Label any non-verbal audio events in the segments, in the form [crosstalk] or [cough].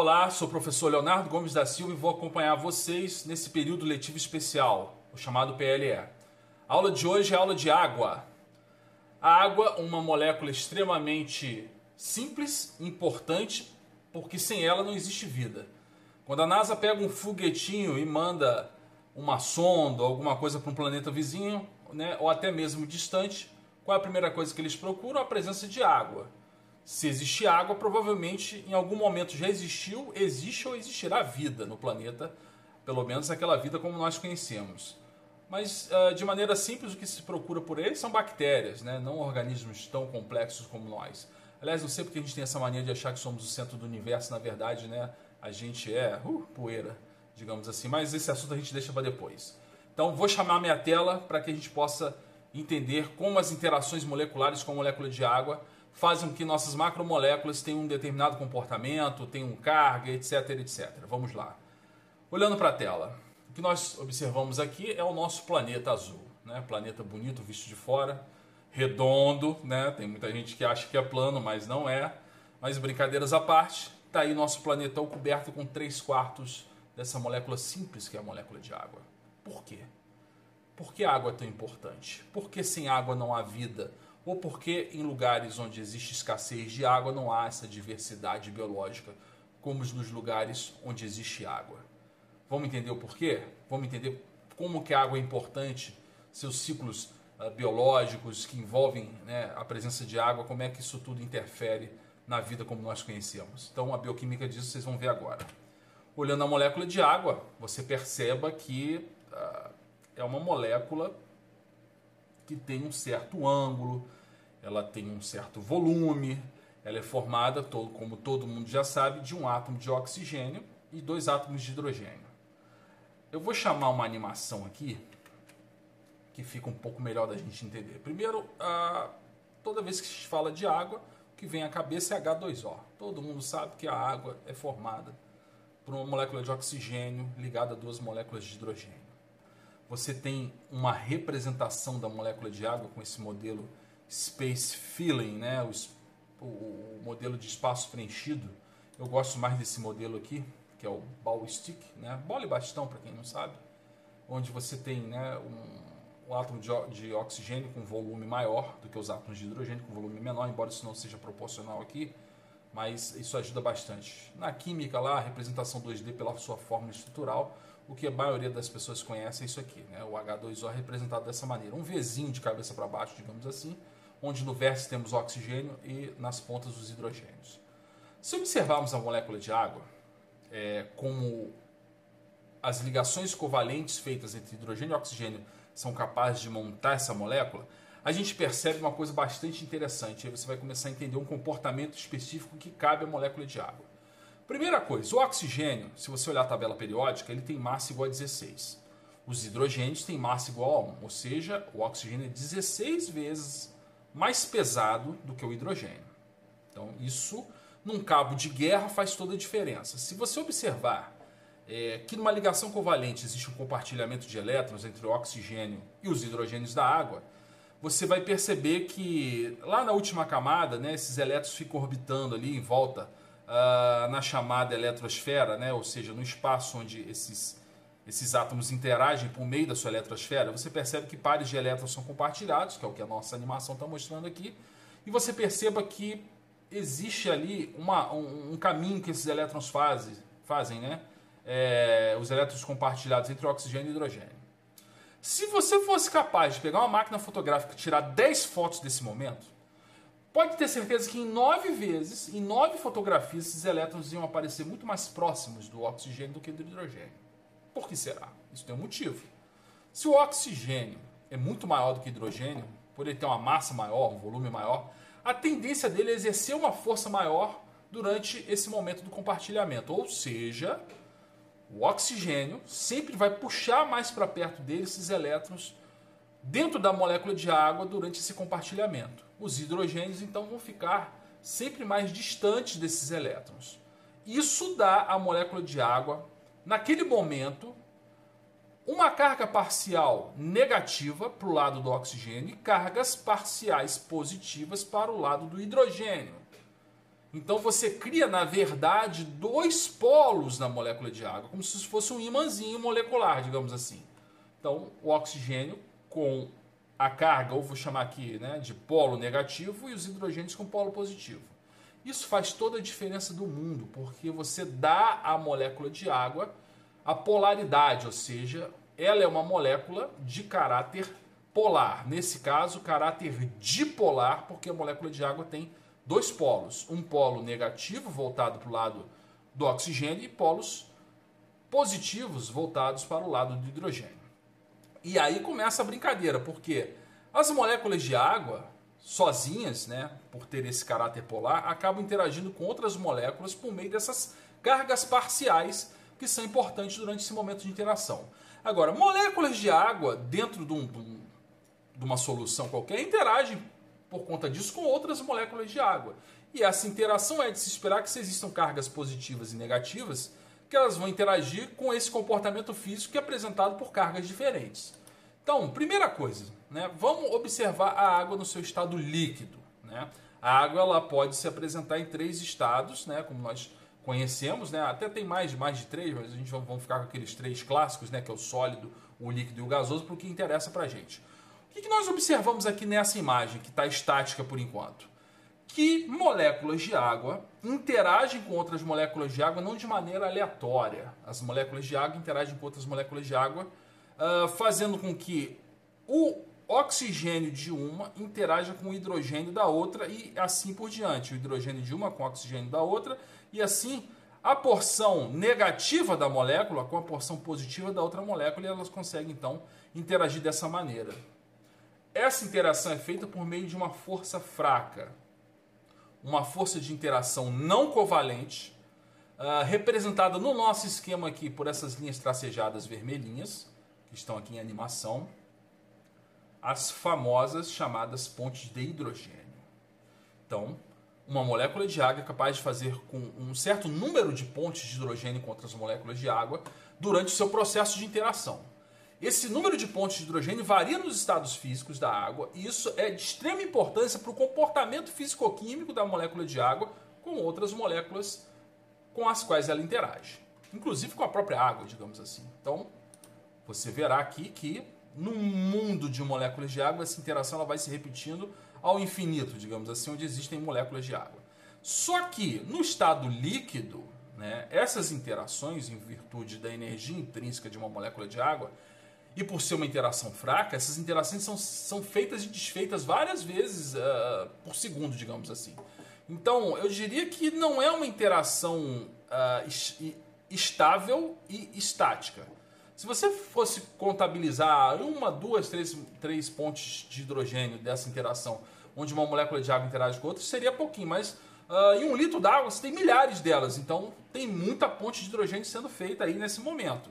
Olá, sou o professor Leonardo Gomes da Silva e vou acompanhar vocês nesse período letivo especial, o chamado PLE. A aula de hoje é aula de água. A água, uma molécula extremamente simples, importante, porque sem ela não existe vida. Quando a NASA pega um foguetinho e manda uma sonda, alguma coisa para um planeta vizinho, né, ou até mesmo distante, qual é a primeira coisa que eles procuram? A presença de água. Se existe água, provavelmente em algum momento já existiu, existe ou existirá vida no planeta, pelo menos aquela vida como nós conhecemos. Mas uh, de maneira simples, o que se procura por eles são bactérias, né? não organismos tão complexos como nós. Aliás, não sei porque a gente tem essa mania de achar que somos o centro do universo, na verdade, né? a gente é uh, poeira, digamos assim, mas esse assunto a gente deixa para depois. Então, vou chamar minha tela para que a gente possa entender como as interações moleculares com a molécula de água fazem com que nossas macromoléculas tenham um determinado comportamento, tenham carga, etc, etc. Vamos lá. Olhando para a tela, o que nós observamos aqui é o nosso planeta azul, né? Planeta bonito visto de fora, redondo, né? Tem muita gente que acha que é plano, mas não é. Mas brincadeiras à parte, está aí nosso planeta coberto com 3 quartos dessa molécula simples que é a molécula de água. Por quê? Por que a água é tão importante? Por que sem água não há vida? Ou por que em lugares onde existe escassez de água não há essa diversidade biológica, como nos lugares onde existe água? Vamos entender o porquê? Vamos entender como que a água é importante, seus ciclos uh, biológicos que envolvem né, a presença de água, como é que isso tudo interfere na vida como nós conhecemos. Então, a bioquímica disso vocês vão ver agora. Olhando a molécula de água, você perceba que uh, é uma molécula que tem um certo ângulo, ela tem um certo volume, ela é formada, todo, como todo mundo já sabe, de um átomo de oxigênio e dois átomos de hidrogênio. Eu vou chamar uma animação aqui que fica um pouco melhor da gente entender. Primeiro, uh, toda vez que se fala de água, que vem à cabeça é H2O. Todo mundo sabe que a água é formada por uma molécula de oxigênio ligada a duas moléculas de hidrogênio. Você tem uma representação da molécula de água com esse modelo Space Filling, né? o, o modelo de espaço preenchido. Eu gosto mais desse modelo aqui, que é o ball stick, né? bola e bastão para quem não sabe, onde você tem né, um, o átomo de, de, oxigênio com volume maior do que os átomos de hidrogênio com volume menor, embora isso não seja proporcional aqui, mas isso ajuda bastante. Na química lá, a representação 2D pela sua fórmula estrutural, o que a maioria das pessoas conhece é isso aqui, né? o H2O é representado dessa maneira, um Vzinho de cabeça para baixo, digamos assim, onde no vértice temos oxigênio e nas pontas os hidrogênios. Se observarmos a molécula de água, é, como as ligações covalentes feitas entre hidrogênio e oxigênio são capazes de montar essa molécula, a gente percebe uma coisa bastante interessante. Aí você vai começar a entender um comportamento específico que cabe à molécula de água. Primeira coisa, o oxigênio, se você olhar a tabela periódica, ele tem massa igual a 16. Os hidrogênios têm massa igual a 1, ou seja, o oxigênio é 16 vezes mais pesado do que o hidrogênio. Então, isso num cabo de guerra faz toda a diferença. Se você observar é, que numa ligação covalente existe um compartilhamento de elétrons entre o oxigênio e os hidrogênios da água, você vai perceber que lá na última camada, né, esses elétrons ficam orbitando ali em volta uh, na chamada eletrosfera, né, ou seja, no espaço onde esses, esses átomos interagem por meio da sua eletrosfera, você percebe que pares de elétrons são compartilhados, que é o que a nossa animação está mostrando aqui, e você perceba que existe ali uma, um, um caminho que esses elétrons fazem, fazem né? é, os elétrons compartilhados entre oxigênio e hidrogênio. Se você fosse capaz de pegar uma máquina fotográfica e tirar 10 fotos desse momento, pode ter certeza que em 9 vezes, em 9 fotografias, esses elétrons iam aparecer muito mais próximos do oxigênio do que do hidrogênio. Por que será? Isso tem um motivo. Se o oxigênio é muito maior do que o hidrogênio, por ele ter uma massa maior, um volume maior, a tendência dele é exercer uma força maior durante esse momento do compartilhamento. Ou seja, o oxigênio sempre vai puxar mais para perto dele esses elétrons dentro da molécula de água durante esse compartilhamento. Os hidrogênios então vão ficar sempre mais distantes desses elétrons. Isso dá à molécula de água, naquele momento, uma carga parcial negativa para o lado do oxigênio e cargas parciais positivas para o lado do hidrogênio. Então você cria, na verdade, dois polos na molécula de água, como se fosse um imãzinho molecular, digamos assim. Então, o oxigênio com a carga, ou vou chamar aqui né, de polo negativo, e os hidrogênios com polo positivo. Isso faz toda a diferença do mundo, porque você dá à molécula de água a polaridade, ou seja, ela é uma molécula de caráter polar. Nesse caso, caráter dipolar, porque a molécula de água tem dois polos: um polo negativo voltado para o lado do oxigênio e polos positivos voltados para o lado do hidrogênio. E aí começa a brincadeira, porque as moléculas de água, sozinhas, né, por ter esse caráter polar, acabam interagindo com outras moléculas por meio dessas cargas parciais que são importantes durante esse momento de interação. Agora, moléculas de água dentro de, um, de uma solução qualquer interagem por conta disso com outras moléculas de água. E essa interação é de se esperar que se existam cargas positivas e negativas, que elas vão interagir com esse comportamento físico que é apresentado por cargas diferentes. Então, primeira coisa, né, vamos observar a água no seu estado líquido. Né? A água ela pode se apresentar em três estados, né, como nós conhecemos, né? até tem mais, mais de três, mas a gente vai ficar com aqueles três clássicos, né, que é o sólido, o líquido e o gasoso, para o que interessa para a gente. O que nós observamos aqui nessa imagem, que está estática por enquanto? Que moléculas de água interagem com outras moléculas de água não de maneira aleatória. As moléculas de água interagem com outras moléculas de água, uh, fazendo com que o oxigênio de uma interaja com o hidrogênio da outra e assim por diante. O hidrogênio de uma com o oxigênio da outra e assim a porção negativa da molécula com a porção positiva da outra molécula e elas conseguem então interagir dessa maneira. Essa interação é feita por meio de uma força fraca, uma força de interação não covalente, uh, representada no nosso esquema aqui por essas linhas tracejadas vermelhinhas, que estão aqui em animação, as famosas chamadas pontes de hidrogênio. Então, uma molécula de água é capaz de fazer com um certo número de pontes de hidrogênio com outras moléculas de água durante o seu processo de interação. Esse número de pontos de hidrogênio varia nos estados físicos da água e isso é de extrema importância para o comportamento físico-químico da molécula de água com outras moléculas com as quais ela interage, inclusive com a própria água, digamos assim. Então, você verá aqui que no mundo de moléculas de água essa interação ela vai se repetindo ao infinito, digamos assim, onde existem moléculas de água. Só que no estado líquido, né, essas interações, em virtude da energia intrínseca de uma molécula de água, e por ser uma interação fraca, essas interações são, são feitas e desfeitas várias vezes uh, por segundo, digamos assim. Então, eu diria que não é uma interação uh, estável e estática. Se você fosse contabilizar uma, duas, três, três pontes de hidrogênio dessa interação, onde uma molécula de água interage com outra, seria pouquinho, mas uh, em um litro d'água você tem milhares delas, então tem muita ponte de hidrogênio sendo feita aí nesse momento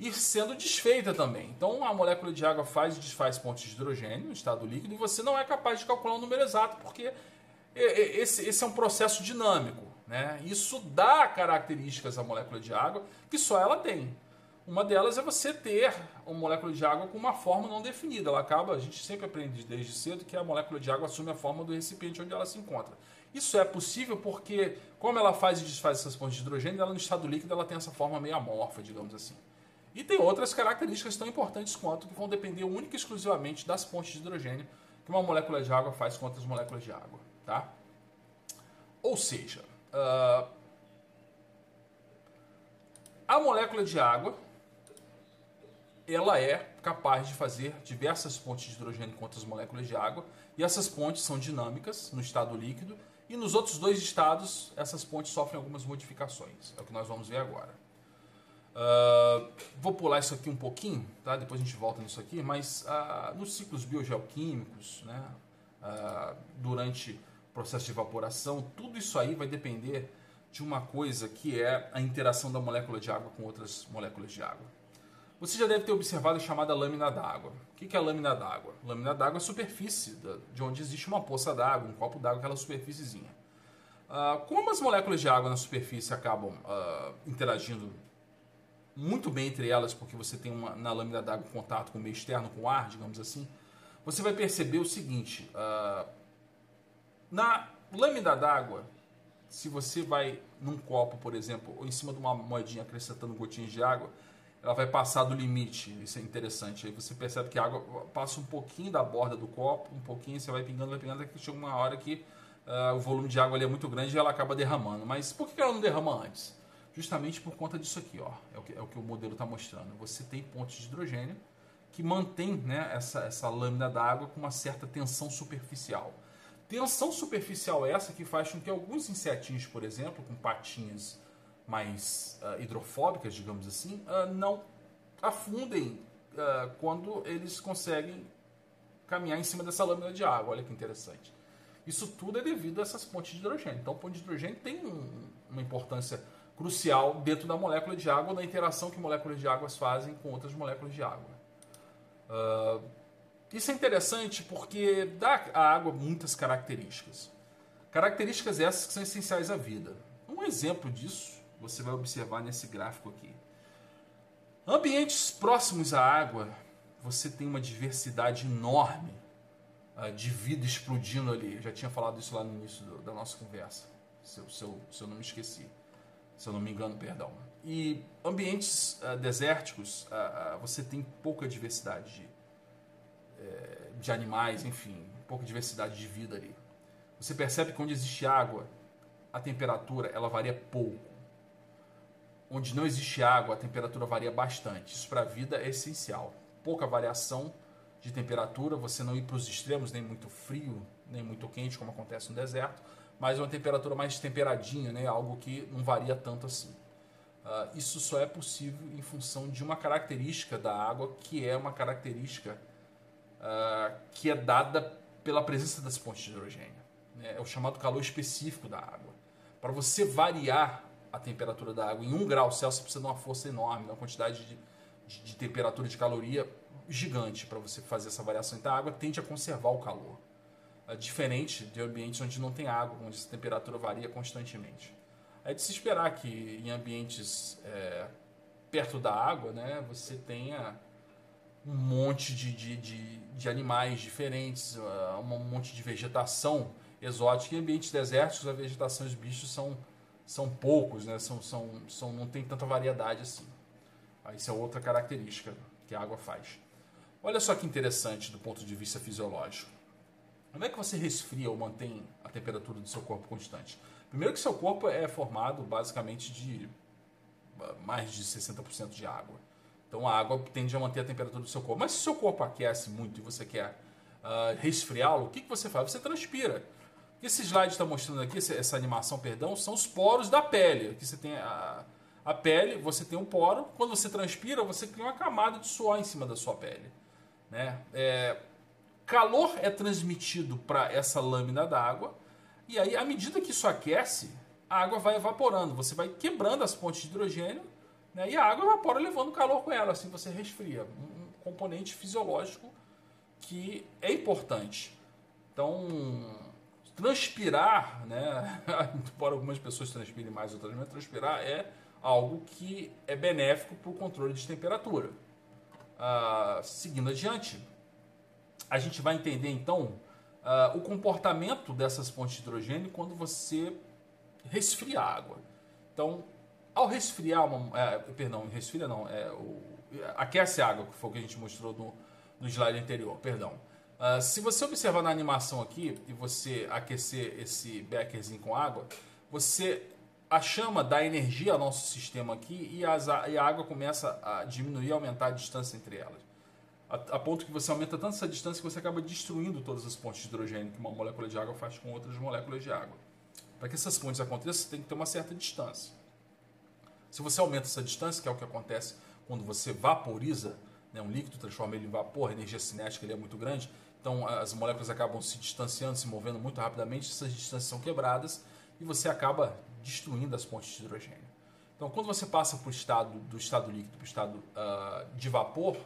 e sendo desfeita também. Então a molécula de água faz e desfaz pontos de hidrogênio no estado líquido e você não é capaz de calcular o número exato porque esse, esse é um processo dinâmico. Né? Isso dá características à molécula de água que só ela tem. Uma delas é você ter uma molécula de água com uma forma não definida. Ela acaba, a gente sempre aprende desde cedo que a molécula de água assume a forma do recipiente onde ela se encontra. Isso é possível porque, como ela faz e desfaz essas pontes de hidrogênio, ela no estado líquido ela tem essa forma meio amorfa, digamos assim. E tem outras características tão importantes quanto que vão depender única e exclusivamente das pontes de hidrogênio que uma molécula de água faz com outras moléculas de água. Tá? Ou seja, uh, a molécula de água ela é capaz de fazer diversas pontes de hidrogênio com outras moléculas de água e essas pontes são dinâmicas no estado líquido e nos outros dois estados essas pontes sofrem algumas modificações. É o que nós vamos ver agora. Uh, vou pular isso aqui um pouquinho, tá? depois a gente volta nisso aqui, mas uh, nos ciclos biogeoquímicos, né? Uh, durante o processo de evaporação, tudo isso aí vai depender de uma coisa que é a interação da molécula de água com outras moléculas de água. Você já deve ter observado a chamada lâmina d'água. O que é a lâmina d'água? Lâmina d'água é a superfície de onde existe uma poça d'água, um copo d'água, aquela superfíciezinha. como as moléculas de água na superfície acabam interagindo muito bem entre elas, porque você tem uma, na lâmina d'água contato com o meio externo, com o ar, digamos assim, você vai perceber o seguinte: uh, na lâmina d'água, se você vai num copo, por exemplo, ou em cima de uma moedinha acrescentando gotinhas de água, ela vai passar do limite. Isso é interessante. Aí você percebe que a água passa um pouquinho da borda do copo, um pouquinho, você vai pingando, vai pingando, até que chega uma hora que uh, o volume de água ali é muito grande e ela acaba derramando. Mas por que ela não derrama antes? Justamente por conta disso aqui, ó. É o que, é o, que o modelo está mostrando. Você tem pontos de hidrogênio que mantém né, essa, essa lâmina d'água com uma certa tensão superficial. Tensão superficial essa que faz com que alguns insetinhos, por exemplo, com patinhas mais uh, hidrofóbicas, digamos assim, uh, não afundem uh, quando eles conseguem caminhar em cima dessa lâmina de água. Olha que interessante. Isso tudo é devido a essas pontes de hidrogênio. Então, a ponte de hidrogênio tem um, uma importância crucial dentro da molécula de água, na interação que moléculas de água fazem com outras moléculas de água. Uh, isso é interessante porque dá à água muitas características. Características essas que são essenciais à vida. Um exemplo disso você vai observar nesse gráfico aqui. Ambientes próximos à água, você tem uma diversidade enorme uh, de vida explodindo ali. Eu já tinha falado isso lá no início do, da nossa conversa, se eu, se, eu, se eu não me esqueci se eu não me engano, perdão. E ambientes uh, desérticos, uh, uh, você tem pouca diversidade de, eh, de animais, enfim, pouca diversidade de vida ali. Você percebe que onde existe água, a temperatura ela varia pouco. Onde não existe água, a temperatura varia bastante. Isso para a vida é essencial. Pouca variação de temperatura, você não ir para os extremos, nem muito frio, nem muito quente, como acontece no deserto mas uma temperatura mais temperadinha, né? algo que não varia tanto assim. Uh, isso só é possível em função de uma característica da água, que é uma característica uh, que é dada pela presença das pontes de hidrogênio. Né? É o chamado calor específico da água. Para você variar a temperatura da água em 1 grau Celsius, precisa de uma força enorme, uma quantidade de, de, de temperatura de caloria gigante para você fazer essa variação. Então a água tende a conservar o calor. É diferente de ambientes onde não tem água, onde a temperatura varia constantemente. É de se esperar que em ambientes é, perto da água, né, você tenha um monte de, de, de, de animais diferentes, uh, um monte de vegetação exótica. Em ambientes desérticos, a vegetação e os bichos são, são poucos, né, são, são, são, não tem tanta variedade assim. Isso é outra característica que a água faz. Olha só que interessante do ponto de vista fisiológico. Como é que você resfria ou mantém a temperatura do seu corpo constante? Primeiro que seu corpo é formado basicamente de ah, mais de 60% de água. Então a água tende a manter a temperatura do seu corpo. Mas se seu corpo aquece muito e você quer uh, resfriá-lo, o que, que você faz? Você transpira. Esse slide está mostrando aqui, essa animação, perdão, são os poros da pele. Aqui você tem a, a pele, você tem um poro. Quando você transpira, você cria uma camada de suor em cima da sua pele. Né? É, calor é transmitido para essa lâmina d'água, e aí, à medida que isso aquece, a água vai evaporando. Você vai quebrando as pontes de hidrogênio né, e a água evapora levando calor com ela, assim você resfria. Um componente fisiológico que é importante. Então, transpirar, né, [laughs] embora algumas pessoas transpirem mais, outras menos, transpirar é algo que é benéfico para o controle de temperatura. Uh, seguindo adiante, a gente vai entender então uh, o comportamento dessas pontes de hidrogênio quando você resfria a água. Então, ao resfriar uma, é, perdão, resfria não, é, o, aquece a água, que foi o que a gente mostrou no, no slide anterior, perdão. Uh, se você observar na animação aqui e você aquecer esse bekerzinho com água, você a chama dá energia ao nosso sistema aqui e, as, e a água começa a diminuir, aumentar a distância entre elas a, a, ponto que você aumenta tanto essa distância que você acaba destruindo todas as pontes de hidrogênio que uma molécula de água faz com outras moléculas de água. Para que essas pontes aconteçam, tem que ter uma certa distância. Se você aumenta essa distância, que é o que acontece quando você vaporiza né, um líquido, transforma ele em vapor, a energia cinética ele é muito grande, então as moléculas acabam se distanciando, se movendo muito rapidamente, essas distâncias são quebradas e você acaba destruindo as pontes de hidrogênio. Então, quando você passa para o estado do estado líquido para o estado uh, de vapor,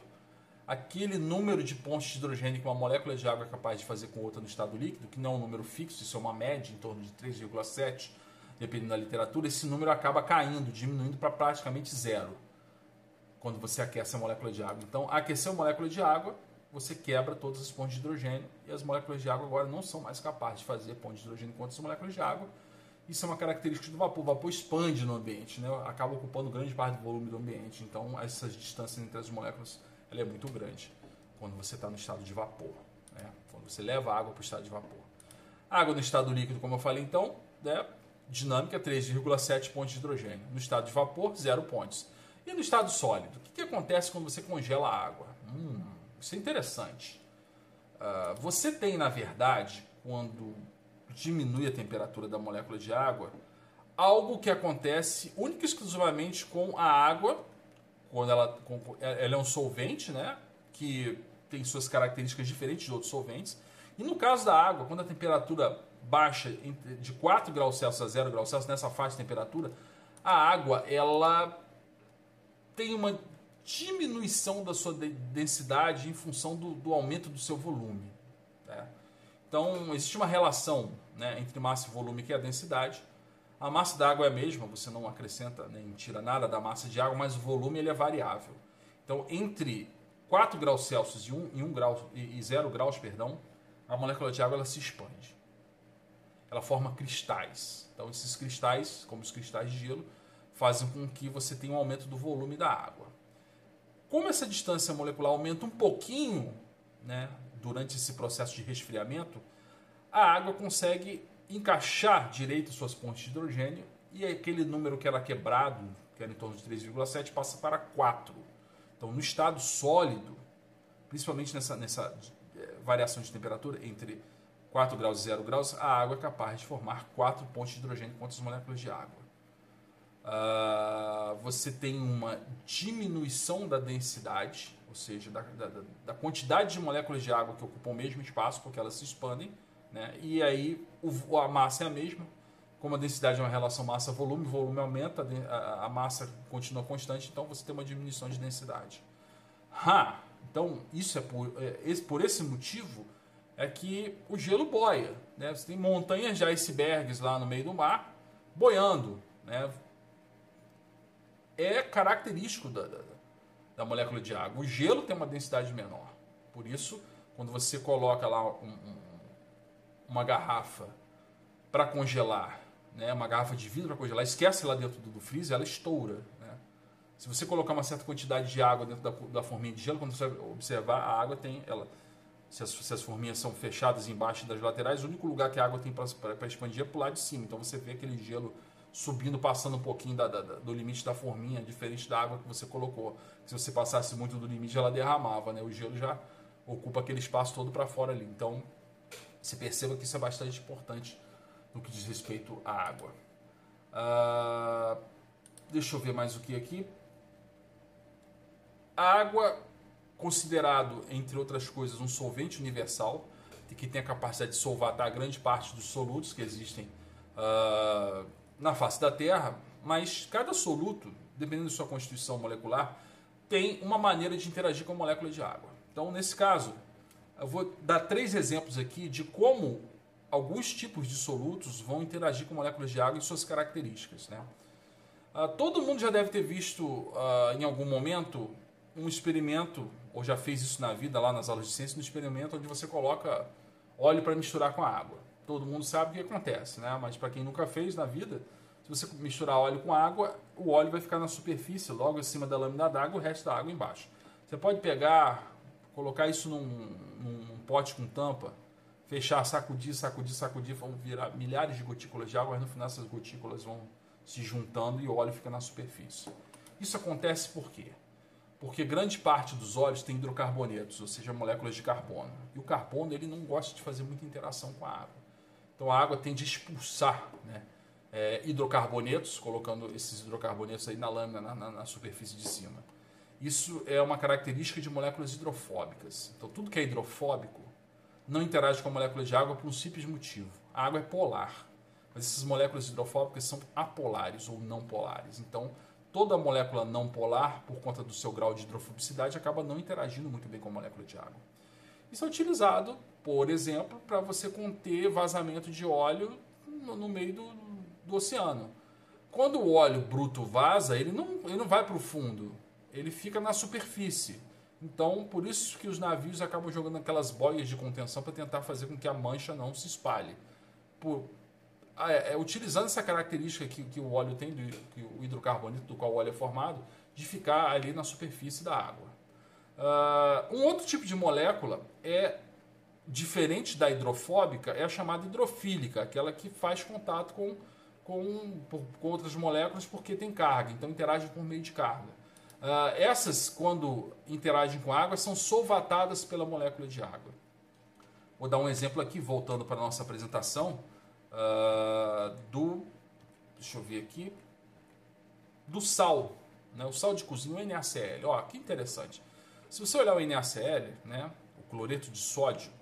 aquele número de pontos de hidrogênio que uma molécula de água é capaz de fazer com outra no estado líquido, que não é um número fixo, isso é uma média em torno de 3,7, dependendo da literatura, esse número acaba caindo, diminuindo para praticamente zero quando você aquece a molécula de água. Então, aquecer a molécula de água, você quebra todas as pontes de hidrogênio e as moléculas de água agora não são mais capazes de fazer pontes de hidrogênio com outras moléculas de água Isso é uma característica do vapor. O vapor expande no ambiente, né? acaba ocupando grande parte do volume do ambiente. Então, essas distâncias entre as moléculas ela é muito grande quando você está no estado de vapor. Né? Quando você leva a água para o estado de vapor. água no estado líquido, como eu falei, então, né? dinâmica 3,7 pontos de hidrogênio. No estado de vapor, 0 pontos. E no estado sólido? O que, que acontece quando você congela a água? Hum, isso é interessante. Uh, você tem, na verdade, quando diminui a temperatura da molécula de água, algo que acontece única e exclusivamente com a água, quando ela, com, ela é um solvente, né, que tem suas características diferentes de outros solventes. E no caso da água, quando a temperatura baixa de 4 graus Celsius a 0 graus Celsius, nessa faixa de temperatura, a água ela tem uma diminuição da sua densidade em função do, do aumento do seu volume. Né? Então, existe uma relação né, entre massa e volume, que é a densidade. A massa da água é a mesma, você não acrescenta nem tira nada da massa de água, mas o volume ele é variável. Então, entre 4 graus Celsius e 1, e 1 grau, e 0 graus, perdão, a molécula de água ela se expande. Ela forma cristais. Então, esses cristais, como os cristais de gelo, fazem com que você tenha um aumento do volume da água. Como essa distância molecular aumenta um pouquinho né, durante esse processo de resfriamento, a água consegue encaixar direito suas pontes de hidrogênio e aquele número que era quebrado, que era em torno de 3,7, passa para 4. Então, no estado sólido, principalmente nessa, nessa eh, variação de temperatura entre 4 graus e 0 graus, a água é capaz de formar 4 pontes de hidrogênio com as moléculas de água. Uh, você tem uma diminuição da densidade, ou seja, da, da, da, quantidade de moléculas de água que ocupam o mesmo espaço, porque elas se expandem, né? e aí o, a massa é a mesma. Como a densidade é uma relação massa-volume, o volume aumenta, a, a, massa continua constante, então você tem uma diminuição de densidade. Ha! Então, isso é por, é, esse, por esse motivo é que o gelo boia. Né? Você tem montanhas de icebergs lá no meio do mar boiando. Né? É característico da, da, da, molécula de água. O gelo tem uma densidade menor. Por isso, quando você coloca lá um, um, uma garrafa para congelar, né, uma garrafa de vidro para congelar, esquece lá dentro do, do freezer, ela estoura. Né? Se você colocar uma certa quantidade de água dentro da, da forminha de gelo, quando você observar, a água tem. Ela, se as, se as forminhas são fechadas embaixo das laterais, o único lugar que a água tem para expandir é para lado de cima. Então você vê aquele gelo subindo, passando um pouquinho da, da, do limite da forminha, diferente da água que você colocou. Se você passasse muito do limite, ela derramava, né? O gelo já ocupa aquele espaço todo para fora ali. Então, você perceba que isso é bastante importante no que diz respeito à água. Uh, deixa eu ver mais o que aqui. A água, considerado, entre outras coisas, um solvente universal, que tem a capacidade de solvatar grande parte dos solutos que existem uh, na face da Terra, mas cada soluto, dependendo de sua constituição molecular, tem uma maneira de interagir com a molécula de água. Então, nesse caso, eu vou dar três exemplos aqui de como alguns tipos de solutos vão interagir com moléculas de água e suas características. Né? Uh, todo mundo já deve ter visto uh, em algum momento um experimento, ou já fez isso na vida, lá nas aulas de ciência, um experimento onde você coloca óleo para misturar com a água todo mundo sabe o que acontece, né? Mas para quem nunca fez na vida, se você misturar óleo com água, o óleo vai ficar na superfície, logo acima da lâmina d'água, o resto da água embaixo. Você pode pegar, colocar isso num, num pote com tampa, fechar, sacudir, sacudir, sacudir, vão virar milhares de gotículas de água, mas no final essas gotículas vão se juntando e o óleo fica na superfície. Isso acontece por quê? Porque grande parte dos óleos tem hidrocarbonetos, ou seja, moléculas de carbono. E o carbono ele não gosta de fazer muita interação com a água. Então a água tende a expulsar né, é, hidrocarbonetos, colocando esses hidrocarbonetos aí na lâmina, na, na, na, superfície de cima. Isso é uma característica de moléculas hidrofóbicas. Então tudo que é hidrofóbico não interage com a molécula de água por um simples motivo. A água é polar, mas essas moléculas hidrofóbicas são apolares ou não polares. Então toda molécula não polar, por conta do seu grau de hidrofobicidade, acaba não interagindo muito bem com a molécula de água. Isso é utilizado, por exemplo, para você conter vazamento de óleo no, no meio do, do, oceano. Quando o óleo bruto vaza, ele não, ele não vai para o fundo, ele fica na superfície. Então, por isso que os navios acabam jogando aquelas boias de contenção para tentar fazer com que a mancha não se espalhe. Por, é, é, utilizando essa característica que, que o óleo tem, que o hidrocarboneto do qual o óleo é formado, de ficar ali na superfície da água. Uh, um outro tipo de molécula é diferente da hidrofóbica, é a chamada hidrofílica, aquela que faz contato com, com, com outras moléculas porque tem carga, então interage por meio de carga. Uh, essas, quando interagem com água, são solvatadas pela molécula de água. Vou dar um exemplo aqui, voltando para a nossa apresentação, uh, do. Deixa eu ver aqui. Do sal. Né, o sal de cozinha, o NaCl. Ó, que interessante. Se você olhar o NaCl, né, o cloreto de sódio,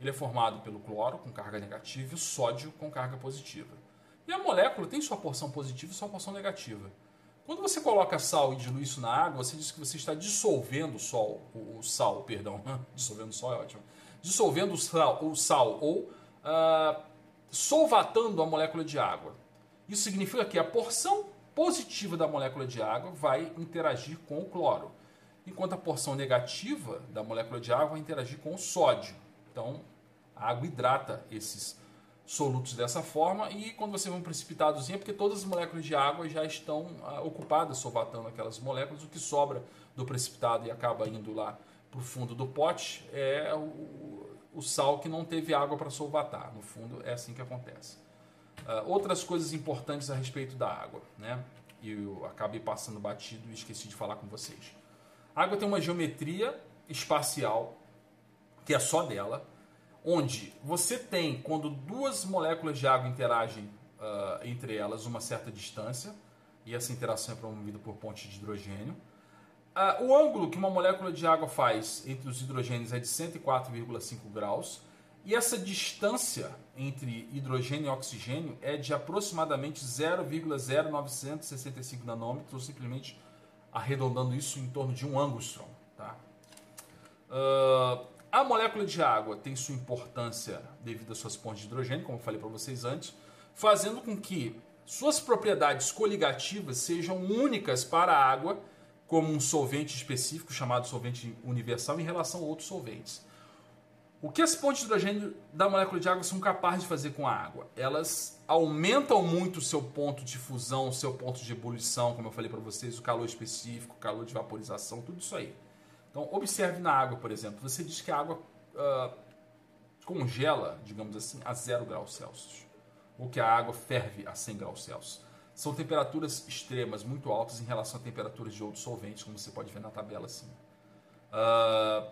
ele é formado pelo cloro com carga negativa e o sódio com carga positiva. E a molécula tem sua porção positiva e sua porção negativa. Quando você coloca sal e dilui isso na água, você diz que você está dissolvendo o, sol, o, sal, perdão, [laughs] dissolvendo o sol é ótimo, dissolvendo o sal, o sal ou uh, solvatando a molécula de água. Isso significa que a porção positiva da molécula de água vai interagir com o cloro, enquanto a porção negativa da molécula de água vai interagir com o sódio. Então, a água hidrata esses solutos dessa forma e quando você vê um precipitadozinho é porque todas as moléculas de água já estão ah, ocupadas solvatando aquelas moléculas, o que sobra do precipitado e acaba indo lá para o fundo do pote é o, o sal que não teve água para solvatar. No fundo, é assim que acontece. Uh, outras coisas importantes a respeito da água, né? E eu acabei passando batido e esqueci de falar com vocês. A água tem uma geometria espacial que é só dela, onde você tem, quando duas moléculas de água interagem uh, entre elas uma certa distância, e essa interação é promovida por ponte de hidrogênio, uh, o ângulo que uma molécula de água faz entre os hidrogênios é de 104,5 graus, e essa distância entre hidrogênio e oxigênio é de aproximadamente 0,0965 nanômetros, ou simplesmente arredondando isso em torno de um angstrom. Tá? Uh, a molécula de água tem sua importância devido às suas pontes de hidrogênio, como eu falei para vocês antes, fazendo com que suas propriedades coligativas sejam únicas para a água, como um solvente específico chamado solvente universal em relação a outros solventes. O que as pontes de hidrogênio da molécula de água são capazes de fazer com a água? Elas aumentam muito o seu ponto de fusão, o seu ponto de ebulição, como eu falei para vocês, o calor específico, o calor de vaporização, tudo isso aí. Então, observe na água, por exemplo. Você diz que a água uh, congela, digamos assim, a 0 graus Celsius. Ou que a água ferve a 100 graus Celsius. São temperaturas extremas, muito altas em relação a temperaturas de outros solventes, como você pode ver na tabela assim. Uh,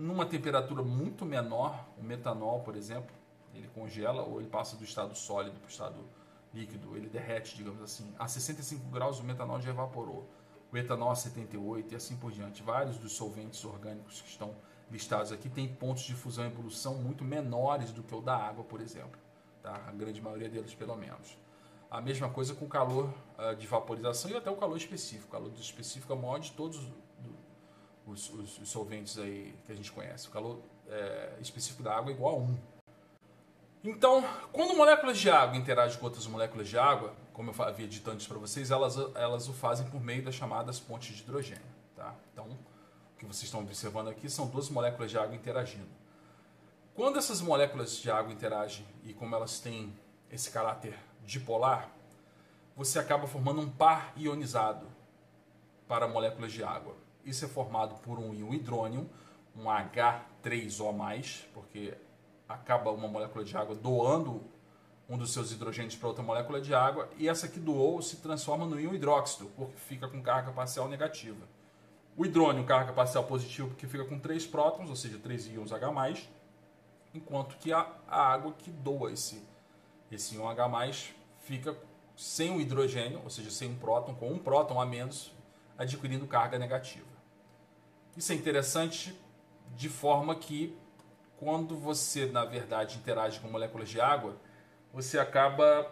numa temperatura muito menor, o metanol, por exemplo, ele congela ou ele passa do estado sólido para o estado líquido, ele derrete, digamos assim. A 65 graus o metanol já evaporou o etanol a 78 e assim por diante. Vários dos solventes orgânicos que estão listados aqui têm pontos de fusão e evolução muito menores do que o da água, por exemplo. Tá? A grande maioria deles, pelo menos. A mesma coisa com o calor uh, de vaporização e até o calor específico. O calor específico é o maior de todos os, os, os solventes aí que a gente conhece. O calor é, específico da água é igual a 1. Então, quando moléculas de água interagem com outras moléculas de água, como eu havia dito antes para vocês, elas, elas o fazem por meio das chamadas pontes de hidrogênio. Tá? Então, o que vocês estão observando aqui são duas moléculas de água interagindo. Quando essas moléculas de água interagem e como elas têm esse caráter dipolar, você acaba formando um par ionizado para moléculas de água. Isso é formado por um íon hidrônio, um H3O+, porque acaba uma molécula de água doando um dos seus hidrogênios para outra molécula de água, e essa que doou se transforma no íon hidróxido, porque fica com carga parcial negativa. O hidrônio, carga parcial positiva, porque fica com 3 prótons, ou seja, 3 íons H+, enquanto que a água que doa esse, esse íon H+, fica sem o hidrogênio, ou seja, sem um próton, com um próton a menos, adquirindo carga negativa. Isso é interessante de forma que quando você, na verdade, interage com moléculas de água, você acaba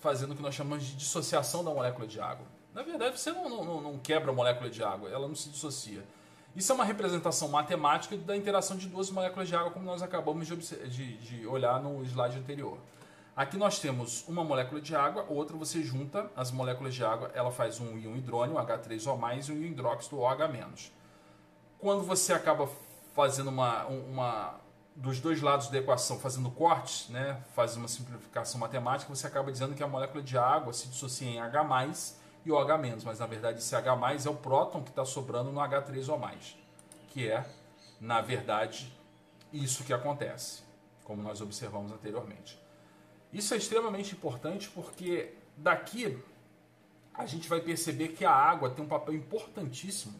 fazendo o que nós chamamos de dissociação da molécula de água. Na verdade, você não, não, não quebra a molécula de água, ela não se dissocia. Isso é uma representação matemática da interação de duas moléculas de água, como nós acabamos de, de, de olhar no slide anterior. Aqui nós temos uma molécula de água, outra você junta as moléculas de água, ela faz um íon hidrônio, H3O+, e um hidróxido, OH-. Quando você acaba fazendo uma, uma dos dois lados da equação fazendo cortes, né, faz uma simplificação matemática, você acaba dizendo que a molécula de água se dissocia em H+, e o H-, mas na verdade esse H+, é o próton que está sobrando no H3O+, que é, na verdade, isso que acontece, como nós observamos anteriormente. Isso é extremamente importante porque daqui a gente vai perceber que a água tem um papel importantíssimo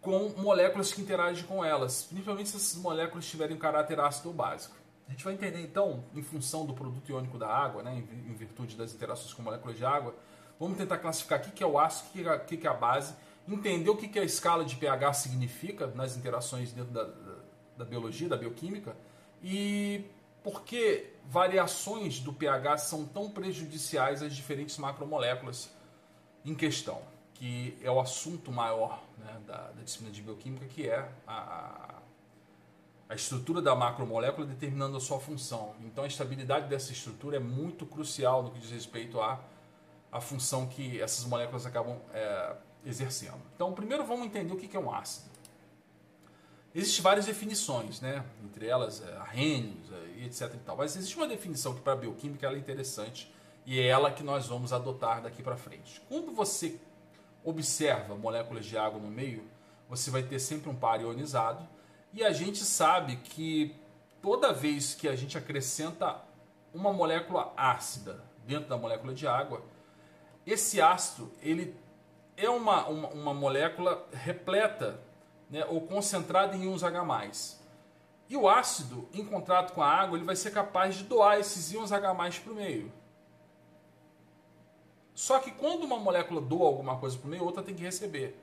com moléculas que interagem com elas, principalmente se essas moléculas tiverem caráter ácido ou básico. A gente vai entender então, em função do produto iônico da água, né, em virtude das interações com moléculas de água, vamos tentar classificar o que é o ácido, o que é a base, entender o que a escala de pH significa nas interações dentro da, da, da biologia, da bioquímica, e por que variações do pH são tão prejudiciais às diferentes macromoléculas em questão que é o assunto maior né, da, da, disciplina de bioquímica, que é a, a estrutura da macromolécula determinando a sua função. Então, a estabilidade dessa estrutura é muito crucial no que diz respeito à, função que essas moléculas acabam é, exercendo. Então, primeiro vamos entender o que é um ácido. Existem várias definições, né? entre elas é, Arrhenius é, etc. E tal. Mas existe uma definição que para a bioquímica é interessante e é ela que nós vamos adotar daqui para frente. Quando você observa moléculas de água no meio, você vai ter sempre um par ionizado. E a gente sabe que toda vez que a gente acrescenta uma molécula ácida dentro da molécula de água, esse ácido ele é uma, uma, uma molécula repleta né, ou concentrada em íons H+. E o ácido, em contrato com a água, ele vai ser capaz de doar esses íons H+, para o meio. Só que quando uma molécula doa alguma coisa para o meio, outra tem que receber.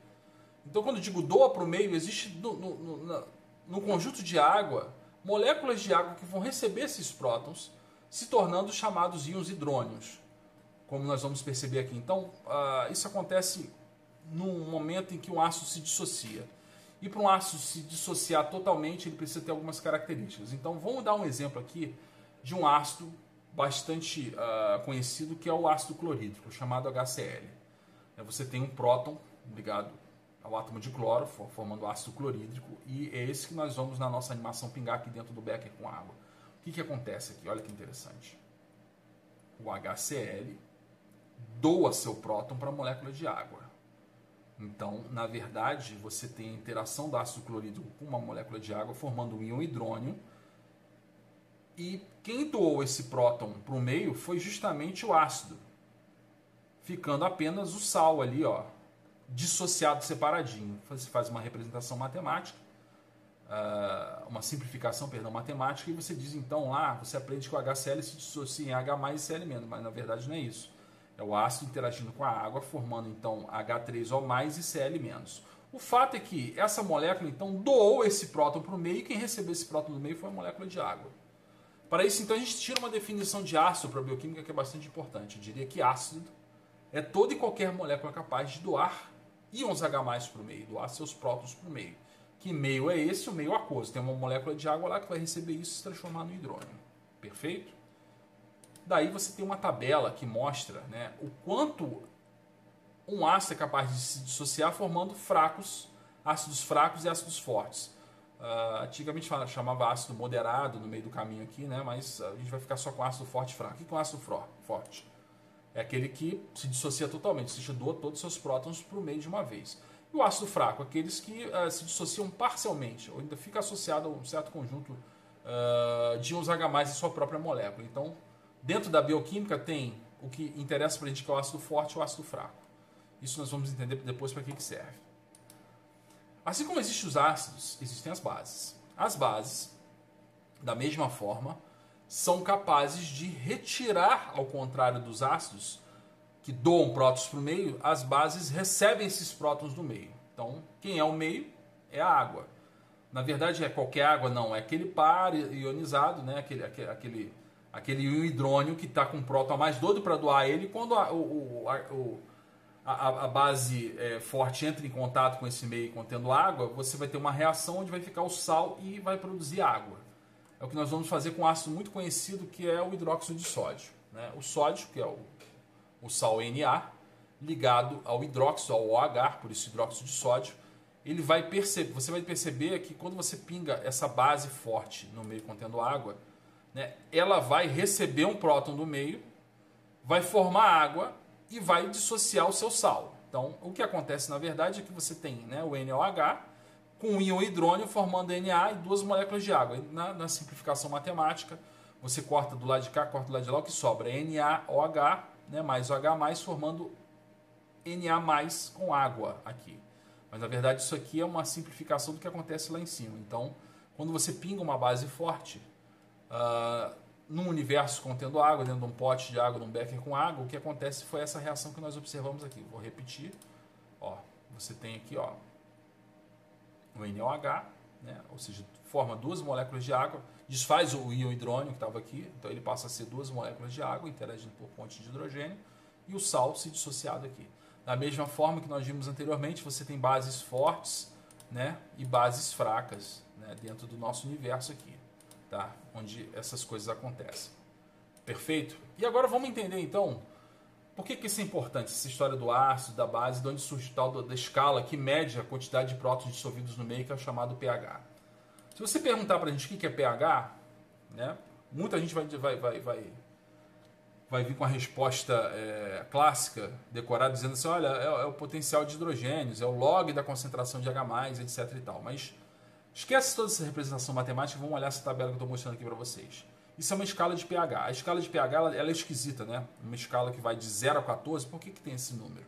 Então, quando eu digo doa para o meio, existe no, no, no, no, conjunto de água moléculas de água que vão receber esses prótons, se tornando chamados íons hidrônios, como nós vamos perceber aqui. Então, uh, isso acontece num momento em que um ácido se dissocia. E para um ácido se dissociar totalmente, ele precisa ter algumas características. Então, vamos dar um exemplo aqui de um ácido bastante uh, conhecido que é o ácido clorídrico, chamado HCl. É, você tem um próton ligado ao átomo de cloro, formando ácido clorídrico, e é esse que nós vamos na nossa animação pingar aqui dentro do becker com água. O que, que acontece aqui? Olha que interessante. O HCl doa seu próton para a molécula de água. Então, na verdade, você tem a interação do ácido clorídrico com uma molécula de água, formando um íon hidrônio, e quem doou esse próton para o meio foi justamente o ácido, ficando apenas o sal ali, ó, dissociado, separadinho. Você faz uma representação matemática, uh, uma simplificação, perdão, matemática, e você diz então lá, você aprende que o HCl se dissocia em H e Cl-, mas na verdade não é isso. É o ácido interagindo com a água, formando então H3O e Cl-. O fato é que essa molécula então doou esse próton para o meio e quem recebeu esse próton do meio foi a molécula de água. Para isso, então, a gente tira uma definição de ácido para a bioquímica que é bastante importante. Eu diria que ácido é toda e qualquer molécula capaz de doar íons H+, para o meio, doar seus prótons para o meio. Que meio é esse? O meio aquoso. Tem uma molécula de água lá que vai receber isso e se transformar no hidrônio. Perfeito? Daí você tem uma tabela que mostra né, o quanto um ácido é capaz de se dissociar formando fracos, ácidos fracos e ácidos fortes. Uh, antigamente chamava ácido moderado no meio do caminho aqui, né? mas a gente vai ficar só com ácido forte e fraco. O que é um ácido forte? É aquele que se dissocia totalmente, seja, doa todos os seus prótons para o meio de uma vez. E o ácido fraco, aqueles que uh, se dissociam parcialmente, ou ainda fica associado a um certo conjunto uh, de íons H+, em sua própria molécula. Então, dentro da bioquímica tem o que interessa para a gente que é o ácido forte e o ácido fraco. Isso nós vamos entender depois para que, que serve. Assim como existem os ácidos, existem as bases. As bases, da mesma forma, são capazes de retirar, ao contrário dos ácidos, que doam prótons para o meio, as bases recebem esses prótons do meio. Então, quem é o meio é a água. Na verdade, é qualquer água, não. É aquele par ionizado, né? aquele, aquele, aquele, aquele hidrônio que está com um próton mais doido para doar ele. Quando a, o, o, a, a base é, forte entra em contato com esse meio contendo água, você vai ter uma reação onde vai ficar o sal e vai produzir água. É o que nós vamos fazer com um ácido muito conhecido que é o hidróxido de sódio. Né? O sódio, que é o, o sal Na, ligado ao hidróxido, ao OH, por isso hidróxido de sódio, ele vai perceber, você vai perceber que quando você pinga essa base forte no meio contendo água, né, ela vai receber um próton do meio, vai formar água e vai dissociar o seu sal. Então, o que acontece na verdade é que você tem né, o NaOH com um íon hidrônio formando Na e duas moléculas de água. Na, na, simplificação matemática, você corta do lado de cá, corta do lado de lá, o que sobra é NaOH né, mais OH mais formando Na mais com água aqui. Mas na verdade isso aqui é uma simplificação do que acontece lá em cima. Então, quando você pinga uma base forte, uh, num universo contendo água, dentro de um pote de água, num becker com água, o que acontece foi essa reação que nós observamos aqui. Vou repetir. Ó, você tem aqui ó, o NOH, né? ou seja, forma duas moléculas de água, desfaz o íon hidrônio que estava aqui, então ele passa a ser duas moléculas de água interagindo por ponte de hidrogênio, e o sal se dissociado aqui. Da mesma forma que nós vimos anteriormente, você tem bases fortes né, e bases fracas né, dentro do nosso universo aqui, tá? onde essas coisas acontecem. Perfeito? E agora vamos entender então por que, que isso é importante, essa história do ácido, da base, de onde surge tal da escala que mede a quantidade de prótons dissolvidos no meio, que é o chamado pH. Se você perguntar para a gente o que é pH, né, muita gente vai, vai, vai, vai vai vir com a resposta é, clássica, decorada, dizendo assim, olha, é, é, o potencial de hidrogênios, é o log da concentração de H+, etc e tal. Mas esquece toda essa representação matemática, vamos olhar essa tabela que eu estou mostrando aqui para vocês. Isso é uma escala de pH. A escala de pH ela, ela, é esquisita, né? Uma escala que vai de 0 a 14, por que, que tem esse número?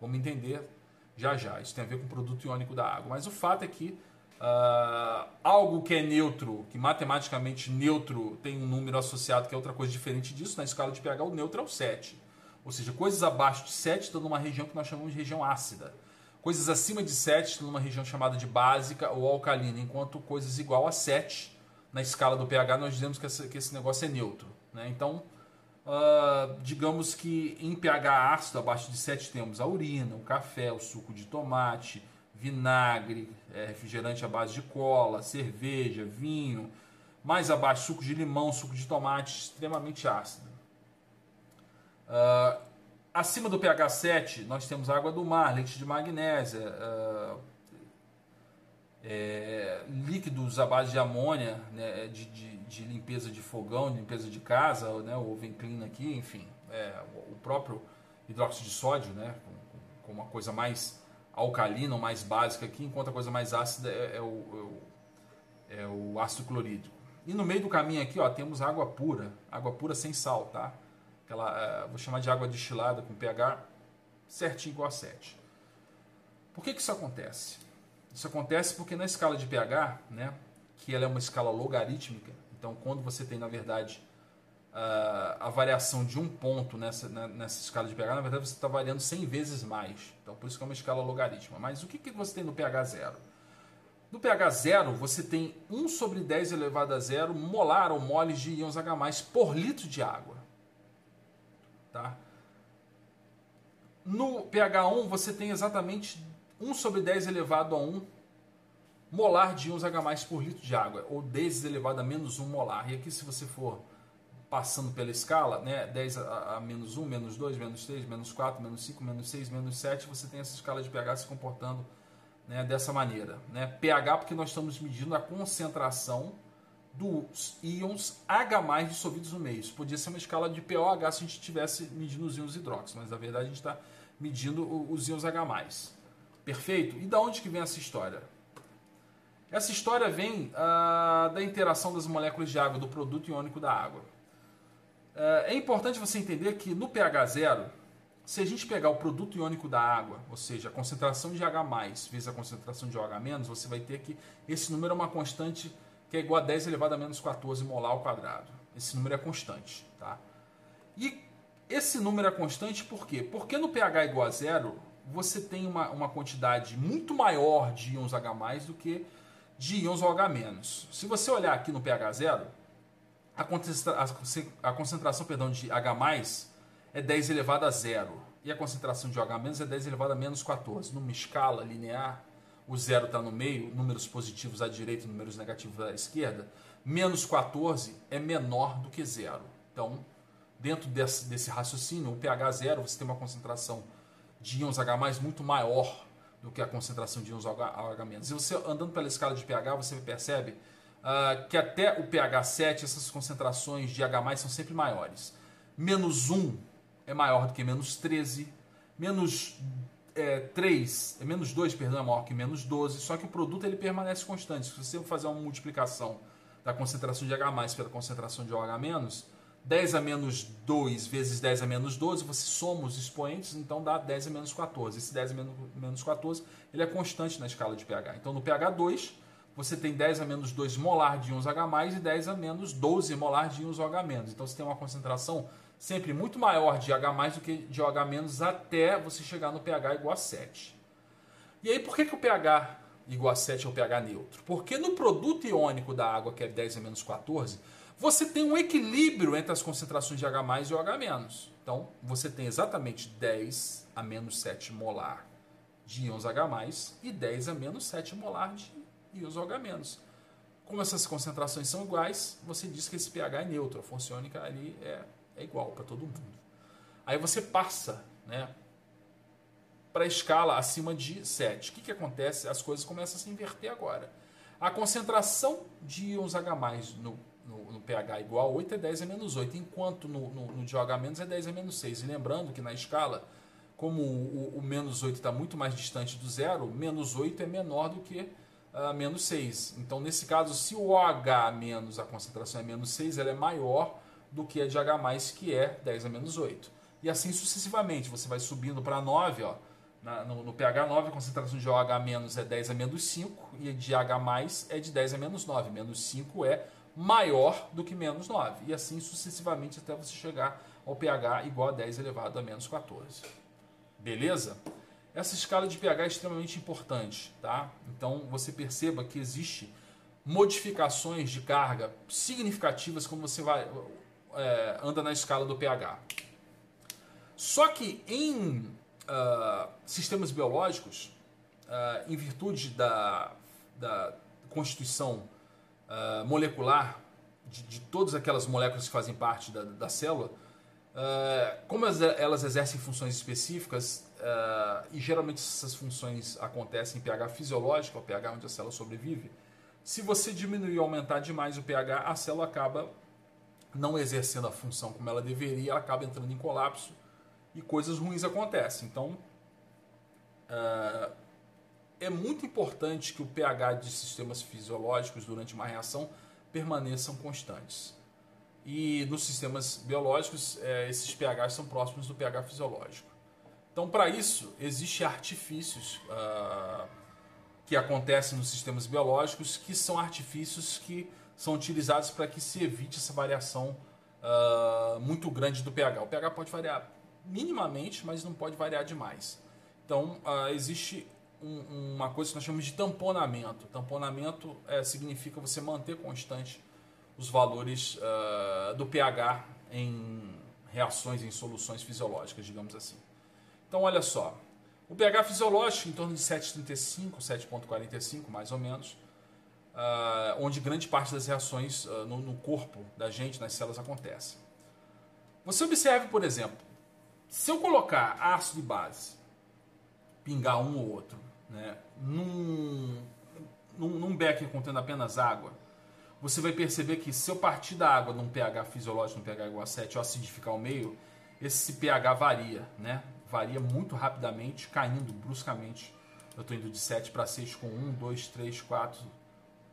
Vamos entender já já. Isso tem a ver com o produto iônico da água. Mas o fato é que Uh, algo que é neutro, que matematicamente neutro tem um número associado que é outra coisa diferente disso, na escala de pH o neutro é o 7. Ou seja, coisas abaixo de 7 estão numa região que nós chamamos de região ácida. Coisas acima de 7 estão numa região chamada de básica ou alcalina, enquanto coisas igual a 7 na escala do pH nós dizemos que esse, que esse negócio é neutro. Né? Então, uh, digamos que em pH ácido, abaixo de 7 temos a urina, o café, o suco de tomate, vinagre, é, refrigerante à base de cola, cerveja, vinho, mais abaixo suco de limão, suco de tomate, extremamente ácido. Uh, acima do pH 7 nós temos água do mar, leite de magnésia, uh, é, líquidos à base de amônia, né, de, de, de, limpeza de fogão, de limpeza de casa, né, o oven clean aqui, enfim, é, o próprio hidróxido de sódio, né, com, com uma coisa mais alcalina mais básica aqui, enquanto a coisa mais ácida é, é, o, é, o, é ácido clorídrico. E no meio do caminho aqui ó, temos água pura, água pura sem sal, tá? Aquela, é, vou chamar de água destilada com pH certinho igual a 7. Por que, que isso acontece? Isso acontece porque na escala de pH, né, que ela é uma escala logarítmica, então quando você tem, na verdade, a variação de um ponto nessa, né, nessa escala de pH, na verdade você está variando 100 vezes mais. Então por isso que é uma escala logarítmica. Mas o que, que você tem no pH zero? No pH zero, você tem 1 sobre 10 elevado a zero molar ou moles de íons H+, por litro de água. Tá? No pH 1, você tem exatamente 1 sobre 10 elevado a 1 molar de íons H+, por litro de água, ou 10 elevado a menos 1 molar. E aqui, se você for passando pela escala, né, 10 a, a, menos 1, menos 2, menos 3, menos 4, menos 5, menos 6, menos 7, você tem essa escala de pH se comportando né, dessa maneira. Né? pH porque nós estamos medindo a concentração dos íons H+, dissolvidos no meio. Isso podia ser uma escala de POH se a gente estivesse medindo os íons hidróxidos, mas na verdade a gente está medindo os íons H+. Perfeito? E da onde que vem essa história? Essa história vem ah, da interação das moléculas de água, do produto iônico da água. É, é importante você entender que no pH zero, se a gente pegar o produto iônico da água, ou seja, a concentração de H+, vezes a concentração de OH-, você vai ter que esse número é uma constante que é igual a 10 elevado a menos 14 molar ao quadrado. Esse número é constante, tá? E esse número é constante por quê? Porque no pH igual a zero, você tem uma, uma quantidade muito maior de íons H+, do que de íons OH-. Se você olhar aqui no pH zero, a, a concentração perdão, de H+, é 10 elevado a zero. E a concentração de OH- é 10 elevado a menos 14. Numa escala linear, o zero está no meio, números positivos à direita números negativos à esquerda. Menos 14 é menor do que zero. Então, dentro desse, desse raciocínio, o pH zero, você tem uma concentração de íons H+, muito maior do que a concentração de íons OH-. E você andando pela escala de pH, você percebe uh, que até o pH 7, essas concentrações de H+, são sempre maiores. Menos 1 é maior do que menos 13, menos é, 3, é menos 2, perdão, é maior que menos 12, só que o produto ele permanece constante. Se você fazer uma multiplicação da concentração de H+, pela concentração de OH-, 10 a menos 2 vezes 10 a menos 12, você soma os expoentes, então dá 10 a menos 14. Esse 10 a menos 14 ele é constante na escala de pH. Então no pH 2, você tem 10 a menos 2 molar de íons H+, e 10 a menos 12 molar de íons OH-. Então você tem uma concentração sempre muito maior de H+, do que de OH- até você chegar no pH igual a 7. E aí por que, que o pH igual a 7 é o pH neutro? Porque no produto iônico da água, que é 10 a menos 14, você tem um equilíbrio entre as concentrações de H e OH-. Então, você tem exatamente 10 a menos 7 molar de íons H+, e 10 a menos 7 molar de íons OH-. Como essas concentrações são iguais, você diz que esse pH é neutro, a funcionâmica ali é, é igual para todo mundo. Aí você passa né, para a escala acima de 7. O que, que acontece? As coisas começam a se inverter agora. A concentração de íons H+, no no, no, pH igual a 8 é 10 a menos 8, enquanto no, no, no de OH menos é 10 a menos 6. E lembrando que na escala, como o, o menos 8 está muito mais distante do zero, menos 8 é menor do que uh, menos 6. Então, nesse caso, se o OH menos a concentração é menos 6, ela é maior do que a de H+, que é 10 a menos 8. E assim sucessivamente, você vai subindo para 9, ó, na, no, no, pH 9 a concentração de OH é 10 a menos 5 e de H é de 10 a menos 9. Menos 5 é maior do que menos 9. E assim sucessivamente até você chegar ao pH igual a 10 elevado a menos 14. Beleza? Essa escala de pH é extremamente importante, tá? Então você perceba que existe modificações de carga significativas quando você vai é, anda na escala do pH. Só que em uh, sistemas biológicos, uh, em virtude da, da constituição uh, molecular de, de, todas aquelas moléculas que fazem parte da, da célula, como elas, elas, exercem funções específicas, e geralmente essas funções acontecem em pH fisiológico, o pH onde a célula sobrevive, se você diminuir ou aumentar demais o pH, a célula acaba não exercendo a função como ela deveria, ela acaba entrando em colapso e coisas ruins acontecem. Então, uh, é muito importante que o pH de sistemas fisiológicos durante uma reação permaneçam constantes. E nos sistemas biológicos, é, esses pHs são próximos do pH fisiológico. Então, para isso, existem artifícios uh, que acontecem nos sistemas biológicos, que são artifícios que são utilizados para que se evite essa variação uh, muito grande do pH. O pH pode variar minimamente, mas não pode variar demais. Então, uh, existe um, uma coisa que nós chamamos de tamponamento. Tamponamento é, significa você manter constante os valores uh, do pH em reações, em soluções fisiológicas, digamos assim. Então, olha só. O pH fisiológico em torno de 7,35, 7,45 mais ou menos, uh, onde grande parte das reações uh, no, no corpo da gente, nas células, acontece. Você observe, por exemplo, se eu colocar ácido e base, pingar um ou outro, né, num, num, num becker contendo apenas água, você vai perceber que se eu partir da água num pH fisiológico, num pH igual a 7, ou acidificar o meio, esse pH varia, né? Varia muito rapidamente, caindo bruscamente. Eu estou indo de 7 para 6 com 1, 2, 3, 4,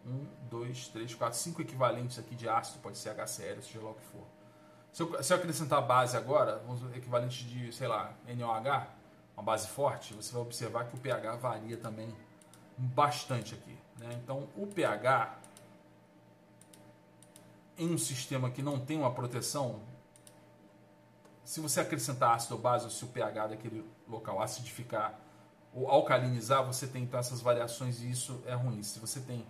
1, 2, 3, 4, 5 equivalentes aqui de ácido, pode ser HCl, seja lá o que for. Se eu, se eu acrescentar base agora, equivalente de, sei lá, NOH, uma base forte, você vai observar que o pH varia também bastante aqui. Né? Então, o pH em um sistema que não tem uma proteção, se você acrescentar ácido ou base, ou se o pH daquele local acidificar ou alcalinizar, você tem então essas variações e isso é ruim. Se você tem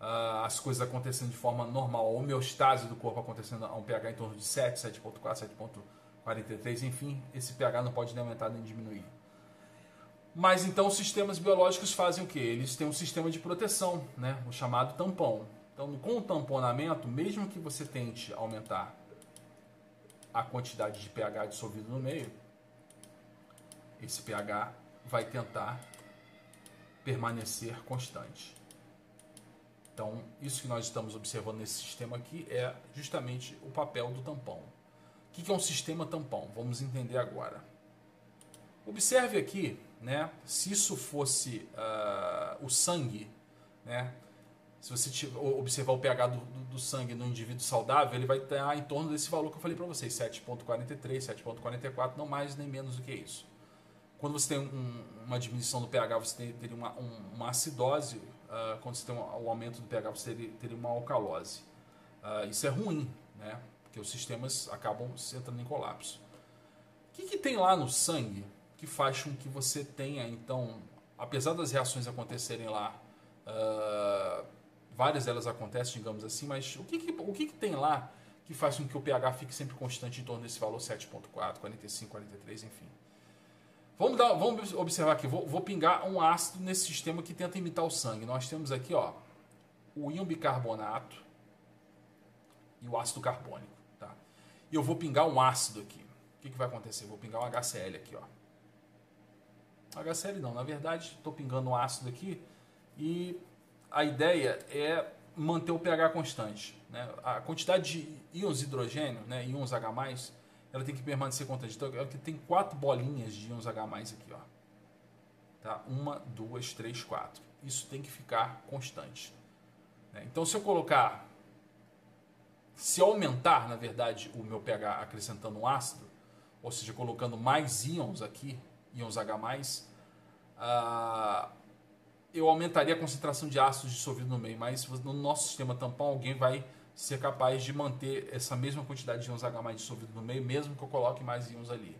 uh, as coisas acontecendo de forma normal, a homeostase do corpo acontecendo a um pH em torno de 7, 7.4, 7.43, enfim, esse pH não pode nem aumentar nem diminuir. Mas então os sistemas biológicos fazem o que? Eles têm um sistema de proteção, né? o chamado tampão. Então, com o tamponamento, mesmo que você tente aumentar a quantidade de pH dissolvido no meio, esse pH vai tentar permanecer constante. Então, isso que nós estamos observando nesse sistema aqui é justamente o papel do tampão. O que é um sistema tampão? Vamos entender agora. Observe aqui, né, se isso fosse uh, o sangue, né, se você observar o pH do, do, do, sangue no indivíduo saudável, ele vai estar em torno desse valor que eu falei para vocês, 7.43, 7.44, não mais nem menos do que isso. Quando você tem um, uma diminuição do pH, você tem, teria uma, um, uma acidose. Uh, quando você tem um, um, aumento do pH, você teria, uma alcalose. Uh, isso é ruim, né? Porque os sistemas acabam entrando em colapso. O que, que tem lá no sangue que faz com que você tenha, então, apesar das reações acontecerem lá, uh, várias delas acontecem, digamos assim, mas o que, que o que, que tem lá que faz com que o pH fique sempre constante em torno desse valor 7.4, 45, 43, enfim? Vamos, dar, vamos observar aqui, vou, vou, pingar um ácido nesse sistema que tenta imitar o sangue. Nós temos aqui ó, o íon bicarbonato e o ácido carbônico. Tá? E eu vou pingar um ácido aqui. O que, que vai acontecer? Vou pingar um HCl aqui. Ó. HCl não, na verdade estou pingando um ácido aqui e a ideia é manter o pH constante. Né? A quantidade de íons hidrogênio, né, íons H+, ela tem que permanecer constante. Então, aqui tem quatro bolinhas de íons H+, aqui, ó. Tá? Uma, duas, três, quatro. Isso tem que ficar constante. Né? Então, se eu colocar... Se aumentar, na verdade, o meu pH acrescentando um ácido, ou seja, colocando mais íons aqui, íons H+, uh, eu aumentaria a concentração de ácidos dissolvido no meio, mas no nosso sistema tampão alguém vai ser capaz de manter essa mesma quantidade de íons H dissolvido no meio, mesmo que eu coloque mais íons ali.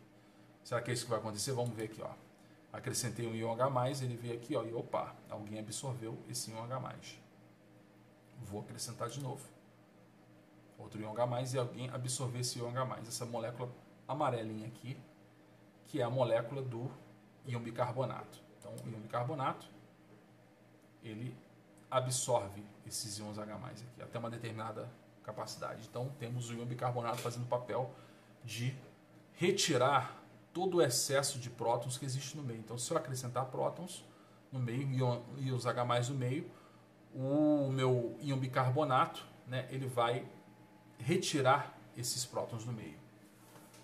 Será que é isso que vai acontecer? Vamos ver aqui. Ó. Acrescentei um íon H+, ele veio aqui ó, e opa, alguém absorveu esse íon H+. Vou acrescentar de novo. Outro íon H+, e alguém absorveu esse íon H+. Essa molécula amarelinha aqui, que é a molécula do íon bicarbonato. Então, o íon bicarbonato, ele absorve esses íons H+, aqui, até uma determinada capacidade. Então, temos o íon bicarbonato fazendo o papel de retirar todo o excesso de prótons que existe no meio. Então, se eu acrescentar prótons no meio, íons H+, no meio, o meu íon bicarbonato, né, ele vai retirar esses prótons no meio.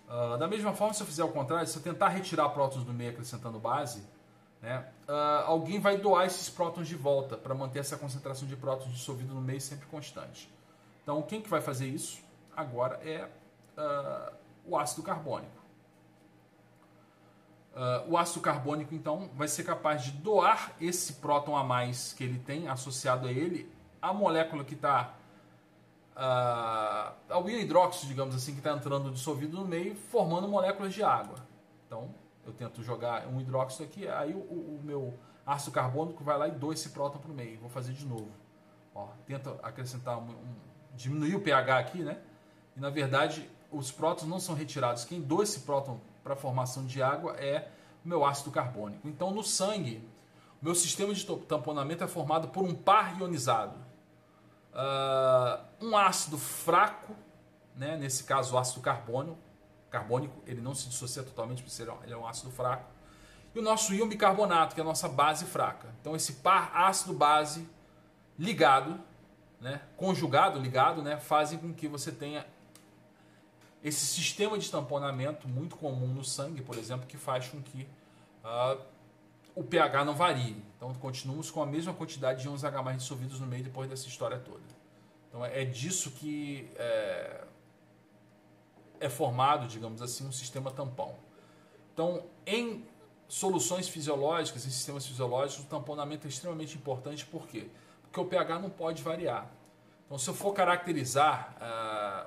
Uh, da mesma forma, se eu fizer o contrário, se eu tentar retirar prótons do meio acrescentando base, né, uh, alguém vai doar esses prótons de volta para manter essa concentração de prótons dissolvido no meio sempre constante. Então, quem que vai fazer isso agora é uh, o ácido carbônico. Uh, o ácido carbônico, então, vai ser capaz de doar esse próton a mais que ele tem associado a ele, a molécula que está. Uh, ao hidróxido, digamos assim, que está entrando dissolvido no meio, formando moléculas de água. Então, eu tento jogar um hidróxido aqui, aí o, o, o meu ácido carbônico vai lá e doa esse próton para o meio. Vou fazer de novo. Ó, tenta acrescentar um, um, diminuir o pH aqui, né? E na verdade os prótons não são retirados. Quem doa esse próton para a formação de água é o meu ácido carbônico. Então no sangue, o meu sistema de tamponamento é formado por um par ionizado. Uh, um ácido fraco, né? nesse caso o ácido carbônico, carbônico, ele não se dissocia totalmente, porque ele é um ácido fraco. E o nosso íon bicarbonato, que é a nossa base fraca. Então esse par ácido-base ligado, né, conjugado, ligado, né, fazem com que você tenha esse sistema de tamponamento muito comum no sangue, por exemplo, que faz com que uh, o pH não varie. Então continuamos com a mesma quantidade de íons H dissolvidos no meio depois dessa história toda. Então é disso que é, é formado, digamos assim, um sistema tampão. Então, em soluções fisiológicas, em sistemas fisiológicos, o tamponamento é extremamente importante, por quê? Porque o pH não pode variar. Então, se eu for caracterizar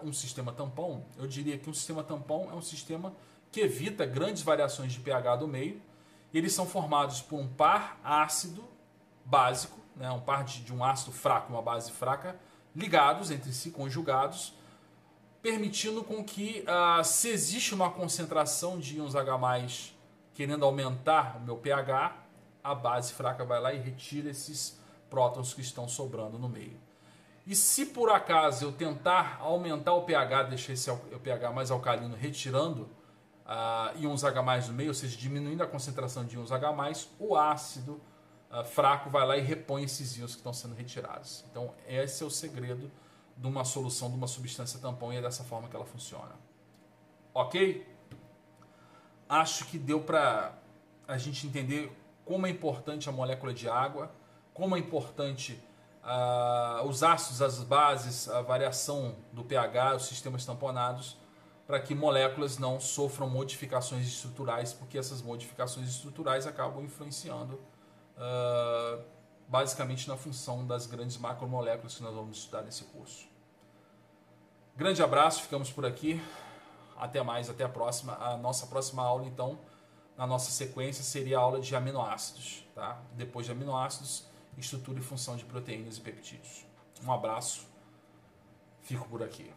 uh, um sistema tampão, eu diria que um sistema tampão é um sistema que evita grandes variações de pH do meio. Eles são formados por um par ácido básico, né, um par de, de um ácido fraco e uma base fraca, ligados entre si, conjugados, permitindo com que, uh, se existe uma concentração de íons H+, querendo aumentar o meu pH, a base fraca vai lá e retira esses prótons que estão sobrando no meio. E se por acaso eu tentar aumentar o pH, deixar esse o pH mais alcalino, retirando uh, íons H+, no meio, ou seja, diminuindo a concentração de íons H+, o ácido uh, fraco vai lá e repõe esses íons que estão sendo retirados. Então, esse é o segredo de uma solução de uma substância tampão e é dessa forma que ela funciona. Ok? Acho que deu para a gente entender como é importante a molécula de água, como é importante uh, os ácidos, as bases, a variação do pH, os sistemas tamponados, para que moléculas não sofram modificações estruturais, porque essas modificações estruturais acabam influenciando uh, basicamente na função das grandes macromoléculas que nós vamos estudar nesse curso. Grande abraço, ficamos por aqui. Até mais, até a próxima. A nossa próxima aula, então, na nossa sequência, seria a aula de aminoácidos. Tá? Depois de aminoácidos, estrutura e função de proteínas e peptídeos. Um abraço, fico por aqui.